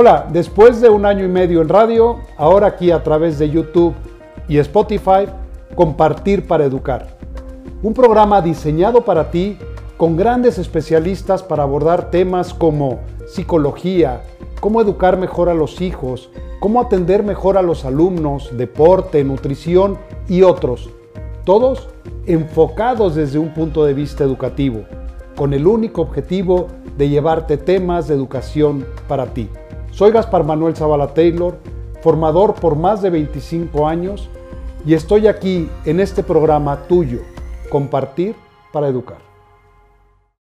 Hola, después de un año y medio en radio, ahora aquí a través de YouTube y Spotify, Compartir para Educar. Un programa diseñado para ti con grandes especialistas para abordar temas como psicología, cómo educar mejor a los hijos, cómo atender mejor a los alumnos, deporte, nutrición y otros. Todos enfocados desde un punto de vista educativo, con el único objetivo de llevarte temas de educación para ti. Soy Gaspar Manuel Zavala Taylor, formador por más de 25 años y estoy aquí en este programa tuyo, Compartir para Educar.